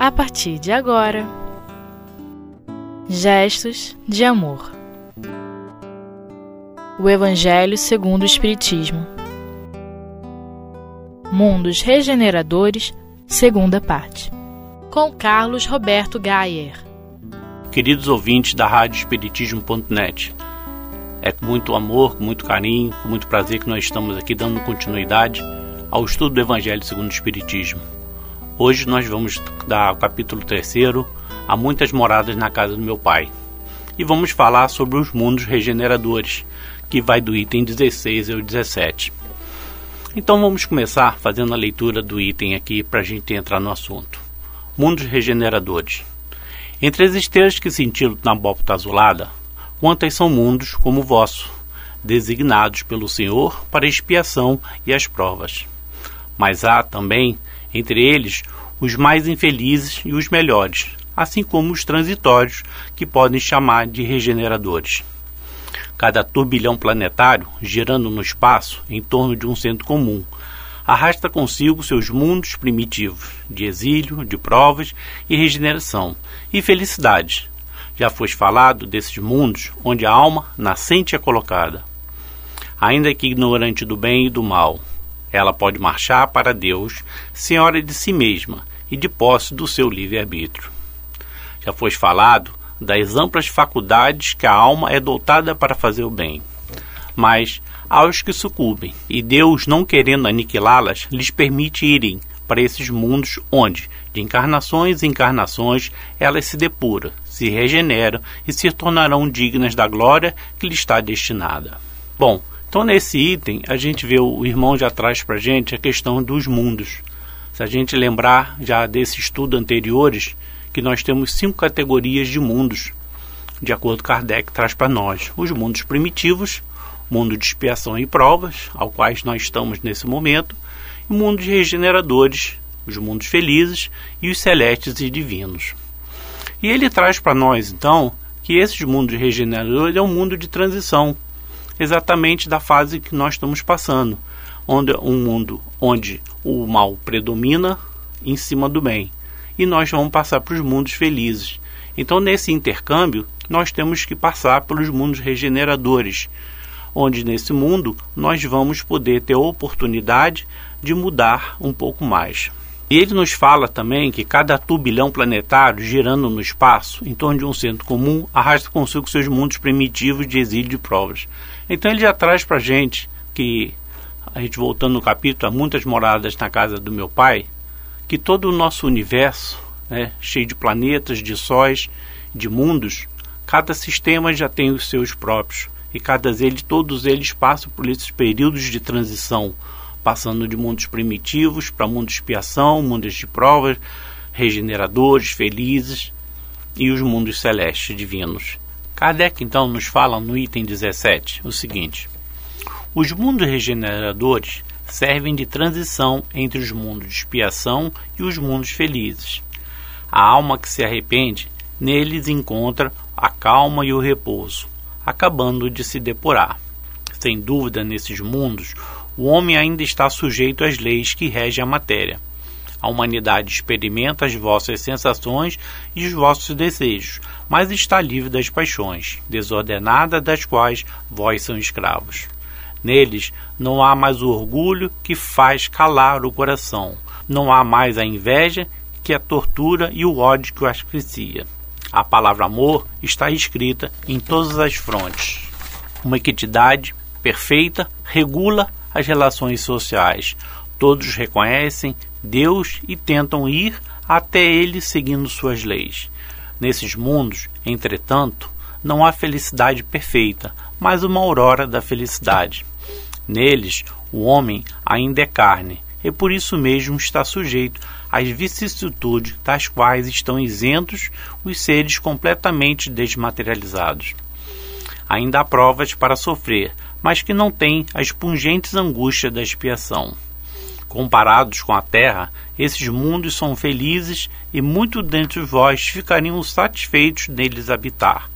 a partir de agora. Gestos de amor. O Evangelho segundo o Espiritismo. Mundos Regeneradores, segunda parte. Com Carlos Roberto Gayer. Queridos ouvintes da Rádio Espiritismo.net, é com muito amor, com muito carinho, com muito prazer que nós estamos aqui dando continuidade ao estudo do Evangelho segundo o Espiritismo. Hoje nós vamos dar o capítulo 3, Há muitas moradas na casa do meu pai. E vamos falar sobre os mundos regeneradores, que vai do item 16 ao 17. Então vamos começar fazendo a leitura do item aqui para a gente entrar no assunto. Mundos regeneradores. Entre as estrelas que cintilam na bópita azulada, quantas são mundos como o vosso, designados pelo Senhor para expiação e as provas. Mas há também, entre eles, os mais infelizes e os melhores, assim como os transitórios, que podem chamar de regeneradores. Cada turbilhão planetário, girando no espaço em torno de um centro comum, arrasta consigo seus mundos primitivos, de exílio, de provas e regeneração, e felicidade, já foi falado desses mundos onde a alma nascente é colocada. Ainda que ignorante do bem e do mal, ela pode marchar para Deus, senhora de si mesma e de posse do seu livre-arbítrio. Já foi falado das amplas faculdades que a alma é dotada para fazer o bem. Mas aos que sucumbem, e Deus, não querendo aniquilá-las, lhes permite irem para esses mundos onde, de encarnações em encarnações, elas se depuram, se regeneram e se tornarão dignas da glória que lhe está destinada. Bom, então nesse item a gente vê o irmão já traz para a gente a questão dos mundos. Se a gente lembrar já desse estudo anteriores, que nós temos cinco categorias de mundos, de acordo com Kardec traz para nós. Os mundos primitivos, mundo de expiação e provas, ao quais nós estamos nesse momento, e mundos regeneradores, os mundos felizes e os celestes e divinos. E ele traz para nós, então, que esses mundos regeneradores é um mundo de transição, exatamente da fase que nós estamos passando, onde um mundo onde o mal predomina em cima do bem. E nós vamos passar para os mundos felizes. Então, nesse intercâmbio, nós temos que passar pelos mundos regeneradores, onde nesse mundo nós vamos poder ter a oportunidade de mudar um pouco mais. E ele nos fala também que cada turbilhão planetário girando no espaço, em torno de um centro comum, arrasta consigo seus mundos primitivos de exílio de provas. Então ele já traz para a gente que, a gente voltando no capítulo, há muitas moradas na casa do meu pai, que todo o nosso universo, né, cheio de planetas, de sóis, de mundos, cada sistema já tem os seus próprios. E cada eles, todos eles passam por esses períodos de transição passando de mundos primitivos para mundos de expiação, mundos de provas, regeneradores, felizes e os mundos celestes divinos. Kardec então nos fala no item 17 o seguinte: Os mundos regeneradores servem de transição entre os mundos de expiação e os mundos felizes. A alma que se arrepende neles encontra a calma e o repouso, acabando de se depurar. Sem dúvida, nesses mundos, o homem ainda está sujeito às leis que regem a matéria. A humanidade experimenta as vossas sensações e os vossos desejos, mas está livre das paixões, desordenada das quais vós são escravos. Neles não há mais o orgulho que faz calar o coração, não há mais a inveja que a tortura e o ódio que o asfixia. A palavra amor está escrita em todas as frontes. Uma equidade perfeita regula as relações sociais. Todos reconhecem Deus e tentam ir até ele seguindo suas leis. Nesses mundos, entretanto, não há felicidade perfeita, mas uma aurora da felicidade. Neles, o homem ainda é carne, e por isso mesmo está sujeito às vicissitudes das quais estão isentos os seres completamente desmaterializados. Ainda há provas para sofrer, mas que não têm as pungentes angústias da expiação. Comparados com a terra, esses mundos são felizes e muito dentre vós ficariam satisfeitos neles habitar,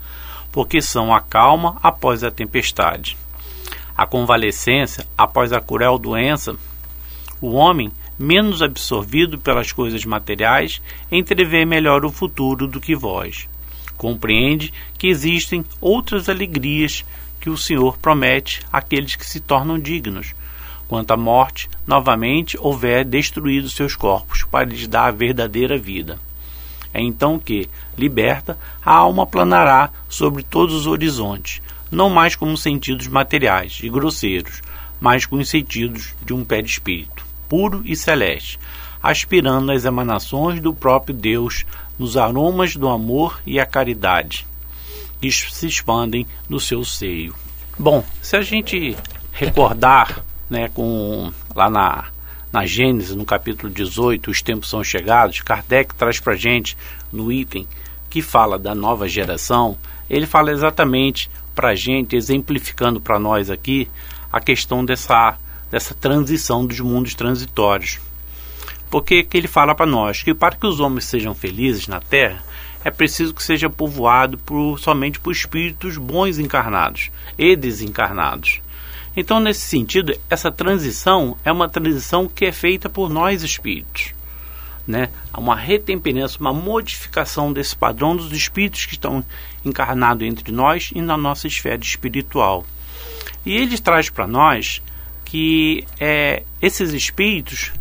porque são a calma após a tempestade. A convalescência após a cruel doença, o homem menos absorvido pelas coisas materiais, entrevê melhor o futuro do que vós. Compreende que existem outras alegrias que o Senhor promete àqueles que se tornam dignos, quanto à morte, novamente houver destruído seus corpos para lhes dar a verdadeira vida. É então que, liberta, a alma planará sobre todos os horizontes, não mais como sentidos materiais e grosseiros, mas com os sentidos de um pé de espírito, puro e celeste, aspirando às emanações do próprio Deus, nos aromas do amor e a caridade, se expandem no seu seio. Bom, se a gente recordar, né, com lá na na Gênesis, no capítulo 18, os tempos são chegados, Kardec traz para gente no item que fala da nova geração, ele fala exatamente para a gente, exemplificando para nós aqui, a questão dessa, dessa transição dos mundos transitórios. Porque que ele fala para nós que para que os homens sejam felizes na Terra, é preciso que seja povoado por, somente por espíritos bons encarnados e desencarnados. Então, nesse sentido, essa transição é uma transição que é feita por nós espíritos. Né? Há uma retemperança, uma modificação desse padrão dos espíritos que estão encarnados entre nós e na nossa esfera espiritual. E ele traz para nós que é, esses espíritos,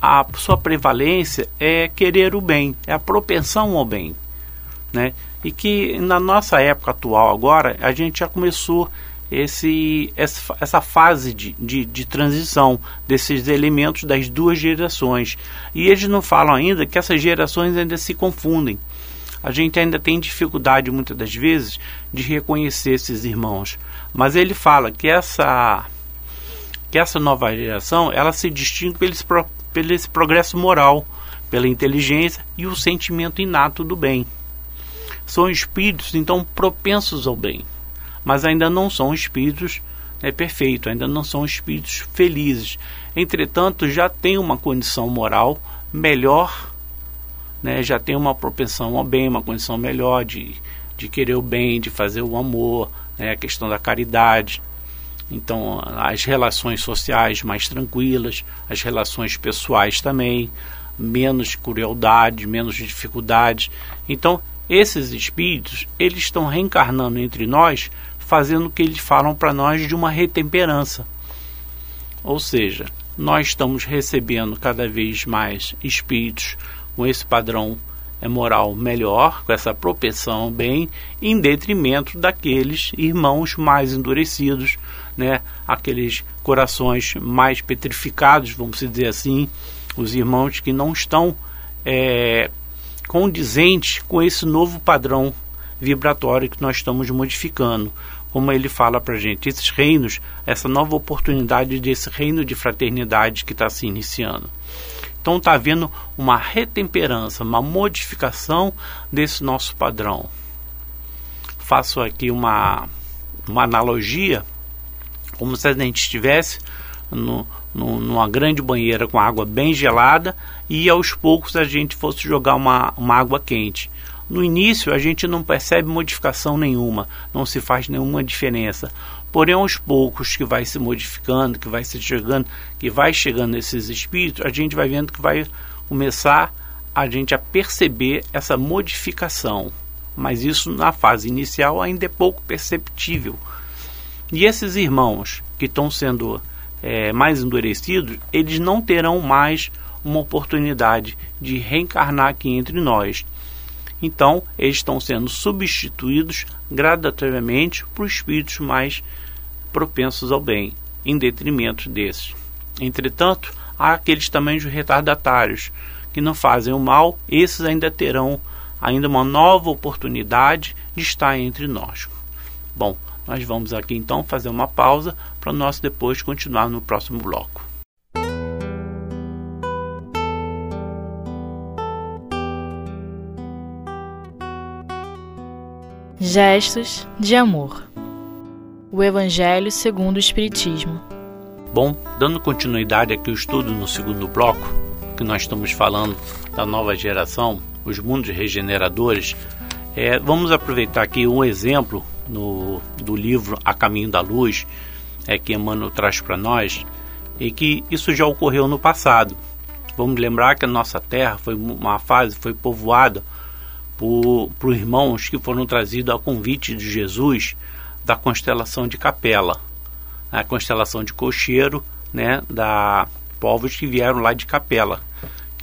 a sua prevalência é querer o bem, é a propensão ao bem. Né? E que na nossa época atual agora, a gente já começou esse, essa fase de, de, de, transição desses elementos das duas gerações. E eles não falam ainda que essas gerações ainda se confundem. A gente ainda tem dificuldade muitas das vezes de reconhecer esses irmãos. Mas ele fala que essa que essa nova geração ela se distingue pelo pelo esse progresso moral, pela inteligência e o sentimento inato do bem. São espíritos então propensos ao bem mas ainda não são espíritos né, perfeitos, ainda não são espíritos felizes. Entretanto, já tem uma condição moral melhor, né, já tem uma propensão ao bem, uma condição melhor de, de querer o bem, de fazer o amor, né, a questão da caridade. Então, as relações sociais mais tranquilas, as relações pessoais também, menos crueldade, menos dificuldades. Então, esses espíritos, eles estão reencarnando entre nós fazendo o que eles falam para nós de uma retemperança. Ou seja, nós estamos recebendo cada vez mais espíritos com esse padrão moral melhor, com essa propensão bem, em detrimento daqueles irmãos mais endurecidos, né? aqueles corações mais petrificados, vamos dizer assim, os irmãos que não estão é, condizentes com esse novo padrão vibratório que nós estamos modificando como ele fala para gente, esses reinos, essa nova oportunidade desse reino de fraternidade que está se iniciando. Então está havendo uma retemperança, uma modificação desse nosso padrão. Faço aqui uma, uma analogia, como se a gente estivesse no, numa grande banheira com água bem gelada e aos poucos a gente fosse jogar uma, uma água quente. No início a gente não percebe modificação nenhuma, não se faz nenhuma diferença. Porém, aos poucos que vai se modificando, que vai se chegando, que vai chegando esses espíritos, a gente vai vendo que vai começar a gente a perceber essa modificação. Mas isso na fase inicial ainda é pouco perceptível. E esses irmãos que estão sendo é, mais endurecidos, eles não terão mais uma oportunidade de reencarnar aqui entre nós. Então, eles estão sendo substituídos gradativamente por espíritos mais propensos ao bem, em detrimento desses. Entretanto, há aqueles também os retardatários que não fazem o mal, esses ainda terão ainda uma nova oportunidade de estar entre nós. Bom, nós vamos aqui então fazer uma pausa para nós depois continuar no próximo bloco. Gestos de amor. O Evangelho segundo o Espiritismo. Bom, dando continuidade aqui ao estudo no segundo bloco, que nós estamos falando da nova geração, os mundos regeneradores, é, vamos aproveitar aqui um exemplo no, do livro A Caminho da Luz, é, que Emmanuel traz para nós, e que isso já ocorreu no passado. Vamos lembrar que a nossa terra foi uma fase, foi povoada por, por irmãos que foram trazidos a convite de Jesus da constelação de Capela, a constelação de Cocheiro, né, da povos que vieram lá de Capela.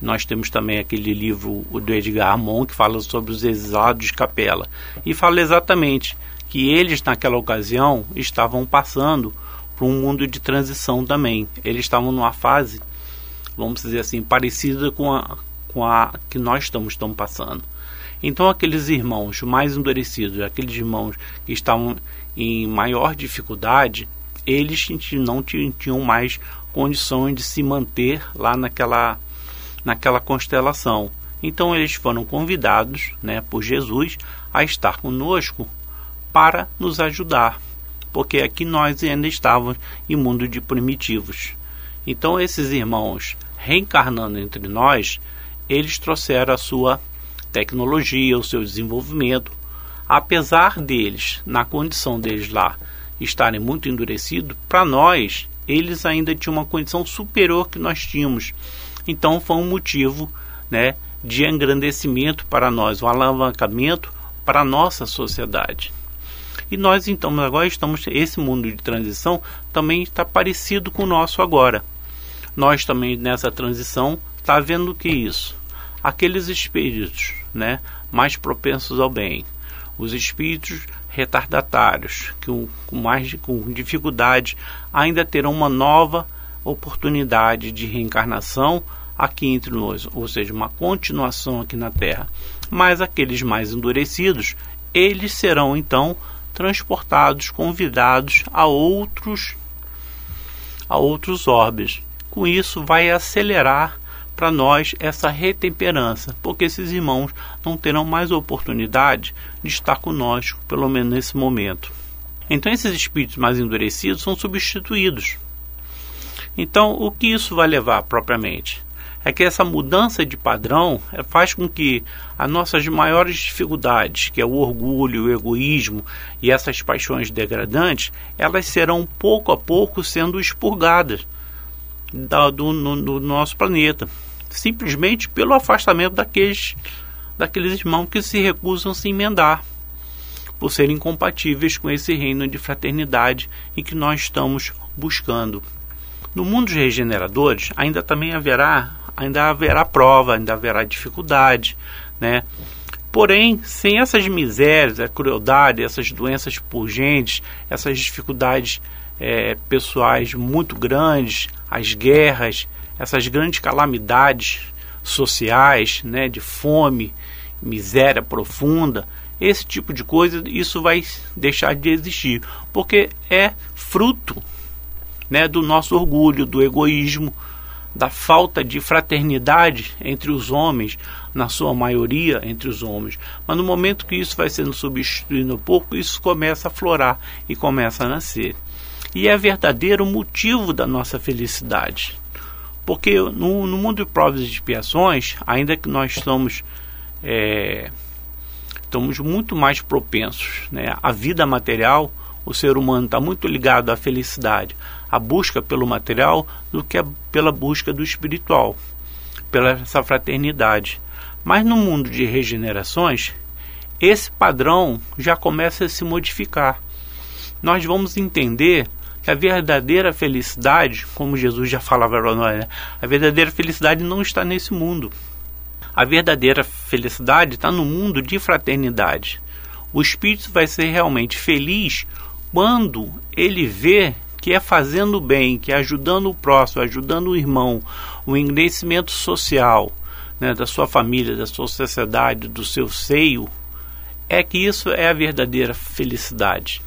Nós temos também aquele livro do Edgar Amon que fala sobre os exilados de Capela e fala exatamente que eles naquela ocasião estavam passando por um mundo de transição também. Eles estavam numa fase, vamos dizer assim, parecida com a, com a que nós estamos, estamos passando. Então aqueles irmãos mais endurecidos, aqueles irmãos que estavam em maior dificuldade, eles não tinham mais condições de se manter lá naquela, naquela constelação. Então eles foram convidados né, por Jesus a estar conosco para nos ajudar, porque aqui nós ainda estávamos em mundo de primitivos. Então esses irmãos reencarnando entre nós, eles trouxeram a sua tecnologia, o seu desenvolvimento. Apesar deles, na condição deles lá, estarem muito endurecidos, para nós, eles ainda tinham uma condição superior que nós tínhamos. Então foi um motivo né, de engrandecimento para nós, um alavancamento para a nossa sociedade. E nós então agora estamos esse mundo de transição também está parecido com o nosso agora. Nós também nessa transição está vendo que isso, aqueles espíritos, né, mais propensos ao bem, os espíritos retardatários que com mais com dificuldade ainda terão uma nova oportunidade de reencarnação aqui entre nós, ou seja, uma continuação aqui na Terra. Mas aqueles mais endurecidos, eles serão então transportados, convidados a outros a outros orbes. Com isso vai acelerar para nós essa retemperança, porque esses irmãos não terão mais oportunidade de estar conosco, pelo menos nesse momento. Então esses espíritos mais endurecidos são substituídos. Então o que isso vai levar propriamente? É que essa mudança de padrão é, faz com que as nossas maiores dificuldades, que é o orgulho, o egoísmo e essas paixões degradantes, elas serão pouco a pouco sendo expurgadas da, do, no, no nosso planeta, simplesmente pelo afastamento daqueles, daqueles irmãos que se recusam a se emendar, por serem incompatíveis com esse reino de fraternidade em que nós estamos buscando. No mundo dos regeneradores, ainda também haverá ainda haverá prova, ainda haverá dificuldade, né? Porém, sem essas misérias, a crueldade, essas doenças pungentes, essas dificuldades é, pessoais muito grandes, as guerras, essas grandes calamidades sociais, né, de fome, miséria profunda, esse tipo de coisa, isso vai deixar de existir, porque é fruto né, do nosso orgulho, do egoísmo, da falta de fraternidade entre os homens, na sua maioria entre os homens. Mas no momento que isso vai sendo substituído um pouco, isso começa a florar e começa a nascer. E é verdadeiro motivo da nossa felicidade. Porque no, no mundo de provas e expiações, ainda que nós estamos, é, estamos muito mais propensos né, à vida material, o ser humano está muito ligado à felicidade, a busca pelo material do que a, pela busca do espiritual, pela essa fraternidade. Mas no mundo de regenerações, esse padrão já começa a se modificar. Nós vamos entender que a verdadeira felicidade, como Jesus já falava para nós, né? a verdadeira felicidade não está nesse mundo. A verdadeira felicidade está no mundo de fraternidade. O espírito vai ser realmente feliz quando ele vê que é fazendo bem, que é ajudando o próximo, ajudando o irmão, o engrandecimento social né, da sua família, da sua sociedade, do seu seio, é que isso é a verdadeira felicidade.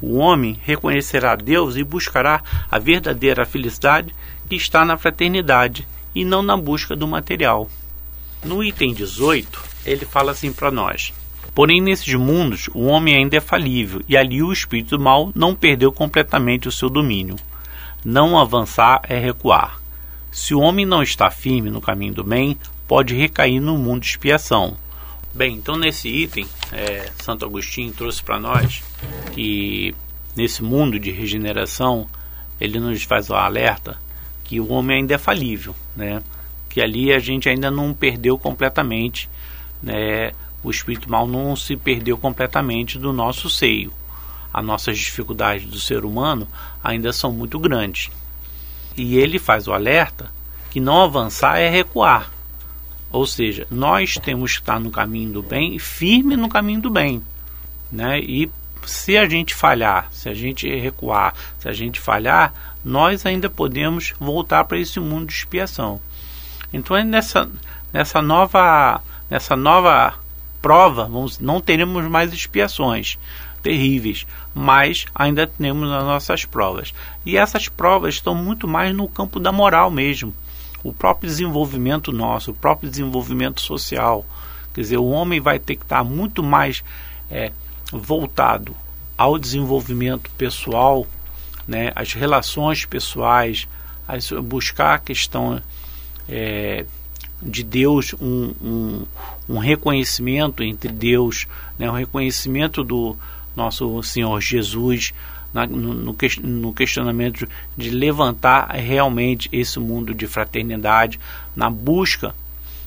O homem reconhecerá Deus e buscará a verdadeira felicidade que está na fraternidade e não na busca do material. No item 18, ele fala assim para nós: Porém, nesses mundos, o homem ainda é falível e ali o espírito mal não perdeu completamente o seu domínio. Não avançar é recuar. Se o homem não está firme no caminho do bem, pode recair no mundo de expiação. Bem, então nesse item, é, Santo Agostinho trouxe para nós que nesse mundo de regeneração, ele nos faz o alerta que o homem ainda é falível, né? que ali a gente ainda não perdeu completamente, né? O espírito mal não se perdeu completamente do nosso seio. As nossas dificuldades do ser humano ainda são muito grandes. E ele faz o alerta que não avançar é recuar. Ou seja, nós temos que estar no caminho do bem, firme no caminho do bem. Né? E se a gente falhar, se a gente recuar, se a gente falhar, nós ainda podemos voltar para esse mundo de expiação. Então é nessa, nessa nova nessa nova prova, vamos, não teremos mais expiações terríveis, mas ainda temos as nossas provas. E essas provas estão muito mais no campo da moral mesmo o próprio desenvolvimento nosso, o próprio desenvolvimento social. Quer dizer, o homem vai ter que estar muito mais é, voltado ao desenvolvimento pessoal, né, às relações pessoais, a buscar a questão é, de Deus, um, um, um, reconhecimento entre Deus, né, um reconhecimento do nosso Senhor Jesus, na, no, no, questionamento de levantar realmente esse mundo de fraternidade, na busca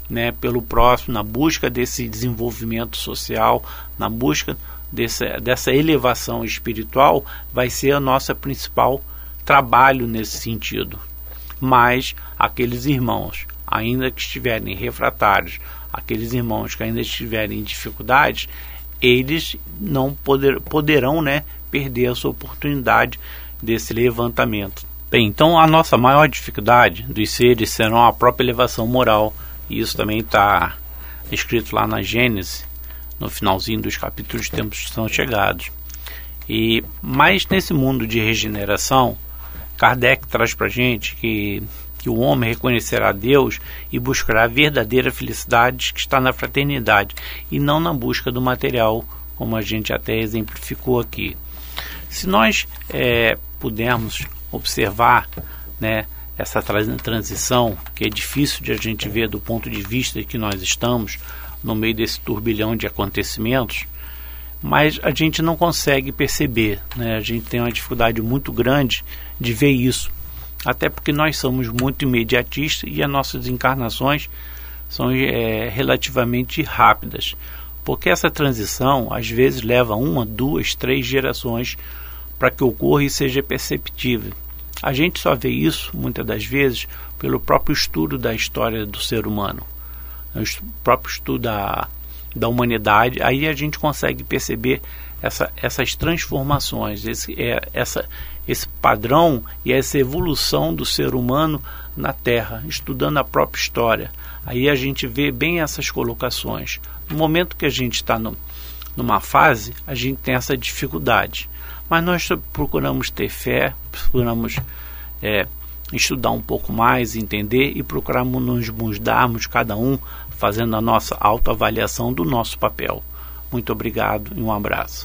né, pelo próximo, na busca desse desenvolvimento social, na busca dessa, dessa elevação espiritual, vai ser a nossa principal trabalho nesse sentido. Mas aqueles irmãos, ainda que estiverem refratários, aqueles irmãos que ainda estiverem em dificuldades, eles não poder, poderão né, perder a sua oportunidade desse levantamento. Bem, então a nossa maior dificuldade dos seres será a própria elevação moral, e isso também está escrito lá na Gênesis, no finalzinho dos capítulos de tempos que são chegados. E mais nesse mundo de regeneração, Kardec traz para gente que que o homem reconhecerá Deus e buscará a verdadeira felicidade que está na fraternidade e não na busca do material, como a gente até exemplificou aqui. Se nós é, pudermos observar né, essa transição, que é difícil de a gente ver do ponto de vista que nós estamos no meio desse turbilhão de acontecimentos, mas a gente não consegue perceber, né? a gente tem uma dificuldade muito grande de ver isso, até porque nós somos muito imediatistas e as nossas encarnações são é, relativamente rápidas, porque essa transição às vezes leva uma, duas, três gerações para que ocorra e seja perceptível. A gente só vê isso, muitas das vezes, pelo próprio estudo da história do ser humano, o próprio estudo da, da humanidade. Aí a gente consegue perceber essa, essas transformações, esse, é, essa, esse padrão e essa evolução do ser humano na Terra, estudando a própria história. Aí a gente vê bem essas colocações. No momento que a gente está numa fase, a gente tem essa dificuldade. Mas nós procuramos ter fé, procuramos é, estudar um pouco mais, entender e procuramos nos mudarmos cada um fazendo a nossa autoavaliação do nosso papel. Muito obrigado e um abraço.